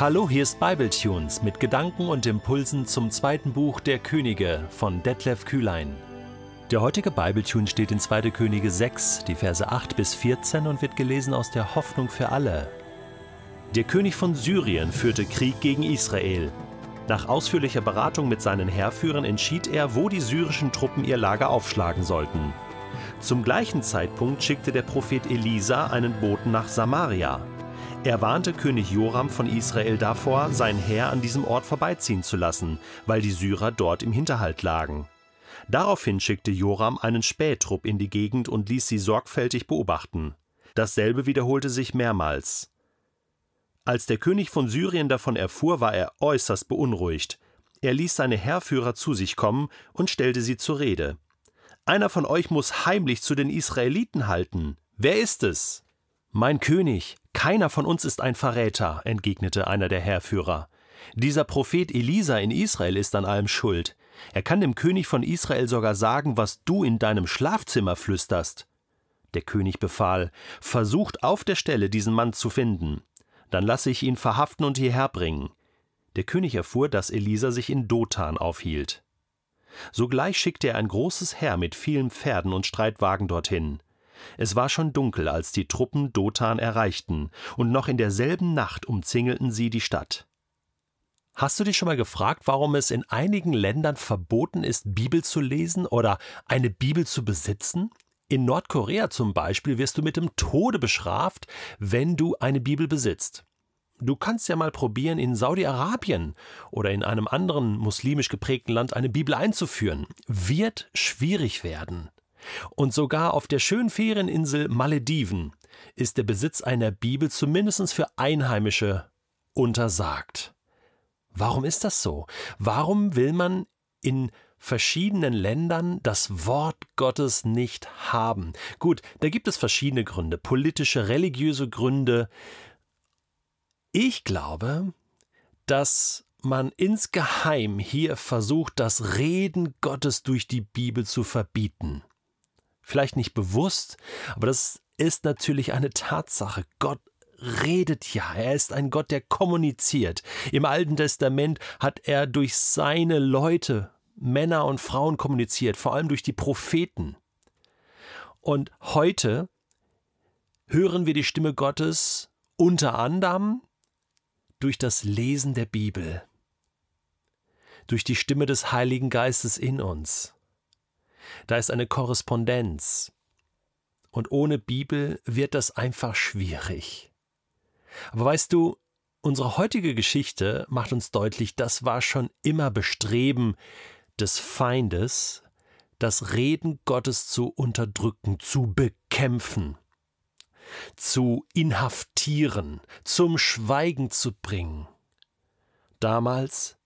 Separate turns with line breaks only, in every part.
Hallo, hier ist Bibletunes mit Gedanken und Impulsen zum zweiten Buch der Könige von Detlef Kühlein. Der heutige Bibletune steht in 2. Könige 6, die Verse 8 bis 14 und wird gelesen aus der Hoffnung für alle. Der König von Syrien führte Krieg gegen Israel. Nach ausführlicher Beratung mit seinen Heerführern entschied er, wo die syrischen Truppen ihr Lager aufschlagen sollten. Zum gleichen Zeitpunkt schickte der Prophet Elisa einen Boten nach Samaria. Er warnte König Joram von Israel davor, sein Heer an diesem Ort vorbeiziehen zu lassen, weil die Syrer dort im Hinterhalt lagen. Daraufhin schickte Joram einen Spähtrupp in die Gegend und ließ sie sorgfältig beobachten. Dasselbe wiederholte sich mehrmals. Als der König von Syrien davon erfuhr, war er äußerst beunruhigt. Er ließ seine Heerführer zu sich kommen und stellte sie zur Rede. Einer von euch muss heimlich zu den Israeliten halten. Wer ist es? Mein König, keiner von uns ist ein Verräter, entgegnete einer der Heerführer. Dieser Prophet Elisa in Israel ist an allem schuld. Er kann dem König von Israel sogar sagen, was du in deinem Schlafzimmer flüsterst. Der König befahl, versucht auf der Stelle diesen Mann zu finden. Dann lasse ich ihn verhaften und hierher bringen. Der König erfuhr, dass Elisa sich in Dothan aufhielt. Sogleich schickte er ein großes Heer mit vielen Pferden und Streitwagen dorthin. Es war schon dunkel, als die Truppen Dothan erreichten, und noch in derselben Nacht umzingelten sie die Stadt. Hast du dich schon mal gefragt, warum es in einigen Ländern verboten ist, Bibel zu lesen oder eine Bibel zu besitzen? In Nordkorea zum Beispiel wirst du mit dem Tode bestraft, wenn du eine Bibel besitzt. Du kannst ja mal probieren, in Saudi-Arabien oder in einem anderen muslimisch geprägten Land eine Bibel einzuführen. Wird schwierig werden. Und sogar auf der schönen Ferieninsel Malediven ist der Besitz einer Bibel zumindest für Einheimische untersagt. Warum ist das so? Warum will man in verschiedenen Ländern das Wort Gottes nicht haben? Gut, da gibt es verschiedene Gründe, politische, religiöse Gründe. Ich glaube, dass man insgeheim hier versucht, das Reden Gottes durch die Bibel zu verbieten vielleicht nicht bewusst, aber das ist natürlich eine Tatsache. Gott redet ja, er ist ein Gott, der kommuniziert. Im Alten Testament hat er durch seine Leute, Männer und Frauen kommuniziert, vor allem durch die Propheten. Und heute hören wir die Stimme Gottes unter anderem durch das Lesen der Bibel, durch die Stimme des Heiligen Geistes in uns. Da ist eine Korrespondenz. Und ohne Bibel wird das einfach schwierig. Aber weißt du, unsere heutige Geschichte macht uns deutlich, das war schon immer Bestreben des Feindes, das Reden Gottes zu unterdrücken, zu bekämpfen, zu inhaftieren, zum Schweigen zu bringen. Damals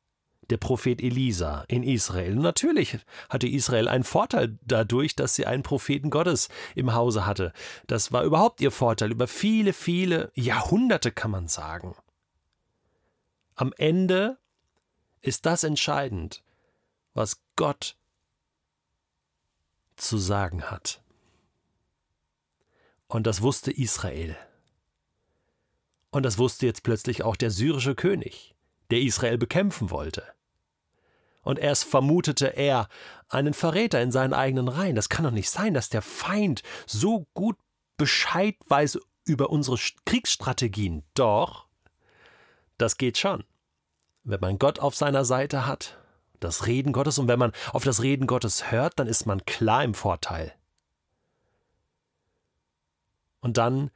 der Prophet Elisa in Israel. Natürlich hatte Israel einen Vorteil dadurch, dass sie einen Propheten Gottes im Hause hatte. Das war überhaupt ihr Vorteil über viele, viele Jahrhunderte, kann man sagen. Am Ende ist das entscheidend, was Gott zu sagen hat. Und das wusste Israel. Und das wusste jetzt plötzlich auch der syrische König der Israel bekämpfen wollte. Und erst vermutete er einen Verräter in seinen eigenen Reihen. Das kann doch nicht sein, dass der Feind so gut Bescheid weiß über unsere Kriegsstrategien. Doch, das geht schon. Wenn man Gott auf seiner Seite hat, das Reden Gottes, und wenn man auf das Reden Gottes hört, dann ist man klar im Vorteil. Und dann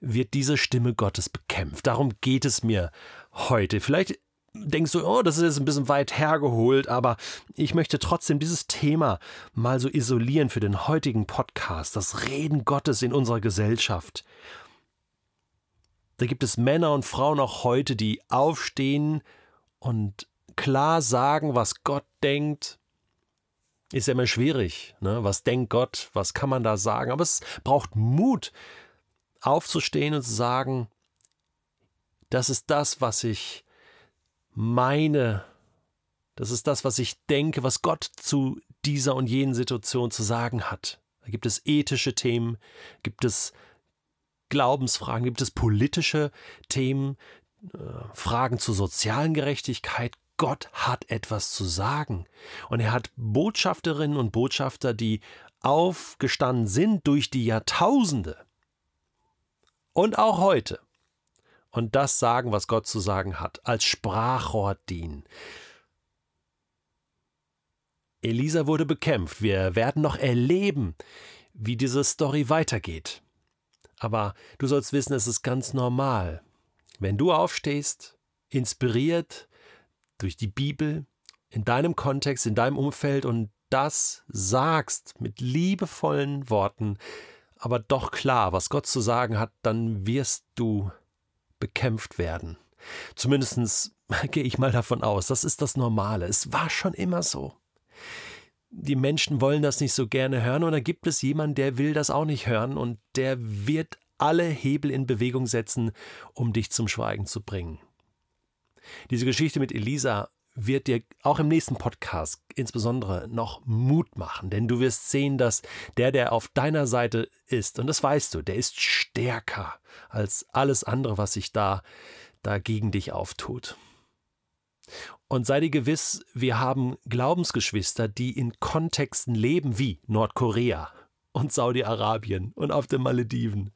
wird diese Stimme Gottes bekämpft. Darum geht es mir heute. Vielleicht denkst du, oh, das ist jetzt ein bisschen weit hergeholt, aber ich möchte trotzdem dieses Thema mal so isolieren für den heutigen Podcast, das Reden Gottes in unserer Gesellschaft. Da gibt es Männer und Frauen auch heute, die aufstehen und klar sagen, was Gott denkt. Ist ja immer schwierig. Ne? Was denkt Gott? Was kann man da sagen? Aber es braucht Mut, aufzustehen und zu sagen, das ist das, was ich meine, das ist das, was ich denke, was Gott zu dieser und jenen Situation zu sagen hat. Da gibt es ethische Themen, gibt es Glaubensfragen, gibt es politische Themen, äh, Fragen zur sozialen Gerechtigkeit. Gott hat etwas zu sagen. Und er hat Botschafterinnen und Botschafter, die aufgestanden sind durch die Jahrtausende. Und auch heute. Und das sagen, was Gott zu sagen hat, als Sprachrohr dienen. Elisa wurde bekämpft. Wir werden noch erleben, wie diese Story weitergeht. Aber du sollst wissen, es ist ganz normal. Wenn du aufstehst, inspiriert durch die Bibel, in deinem Kontext, in deinem Umfeld und das sagst mit liebevollen Worten, aber doch klar, was Gott zu sagen hat, dann wirst du bekämpft werden. Zumindest gehe ich mal davon aus, das ist das Normale. Es war schon immer so die Menschen wollen das nicht so gerne hören und da gibt es jemanden, der will das auch nicht hören und der wird alle Hebel in Bewegung setzen, um dich zum Schweigen zu bringen. Diese Geschichte mit Elisa wird dir auch im nächsten Podcast insbesondere noch Mut machen, denn du wirst sehen, dass der, der auf deiner Seite ist, und das weißt du, der ist stärker als alles andere, was sich da, da gegen dich auftut. Und sei dir gewiss, wir haben Glaubensgeschwister, die in Kontexten leben wie Nordkorea und Saudi-Arabien und auf den Malediven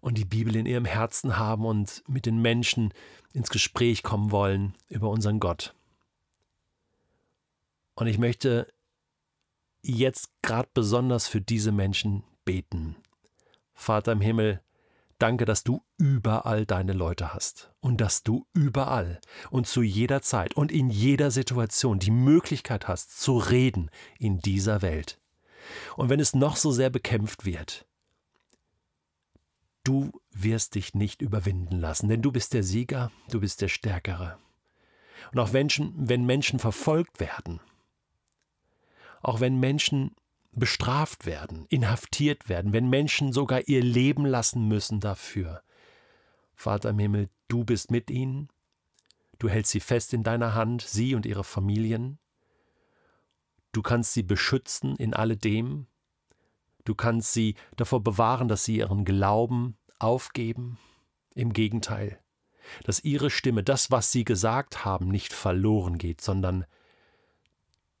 und die Bibel in ihrem Herzen haben und mit den Menschen ins Gespräch kommen wollen über unseren Gott. Und ich möchte jetzt gerade besonders für diese Menschen beten. Vater im Himmel, Danke, dass du überall deine Leute hast und dass du überall und zu jeder Zeit und in jeder Situation die Möglichkeit hast zu reden in dieser Welt. Und wenn es noch so sehr bekämpft wird, du wirst dich nicht überwinden lassen, denn du bist der Sieger, du bist der Stärkere. Und auch wenn, wenn Menschen verfolgt werden, auch wenn Menschen bestraft werden, inhaftiert werden, wenn Menschen sogar ihr Leben lassen müssen dafür. Vater im Himmel, du bist mit ihnen, du hältst sie fest in deiner Hand, sie und ihre Familien, du kannst sie beschützen in alledem, du kannst sie davor bewahren, dass sie ihren Glauben aufgeben, im Gegenteil, dass ihre Stimme, das, was sie gesagt haben, nicht verloren geht, sondern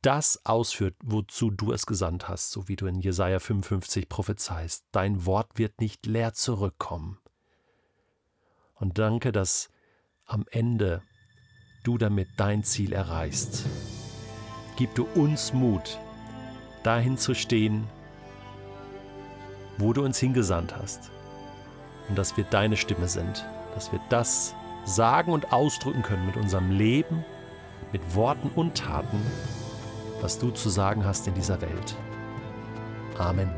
das ausführt, wozu du es gesandt hast, so wie du in Jesaja 55 prophezeist. Dein Wort wird nicht leer zurückkommen. Und danke, dass am Ende du damit dein Ziel erreichst. Gib du uns Mut, dahin zu stehen, wo du uns hingesandt hast. Und dass wir deine Stimme sind, dass wir das sagen und ausdrücken können mit unserem Leben, mit Worten und Taten was du zu sagen hast in dieser Welt. Amen.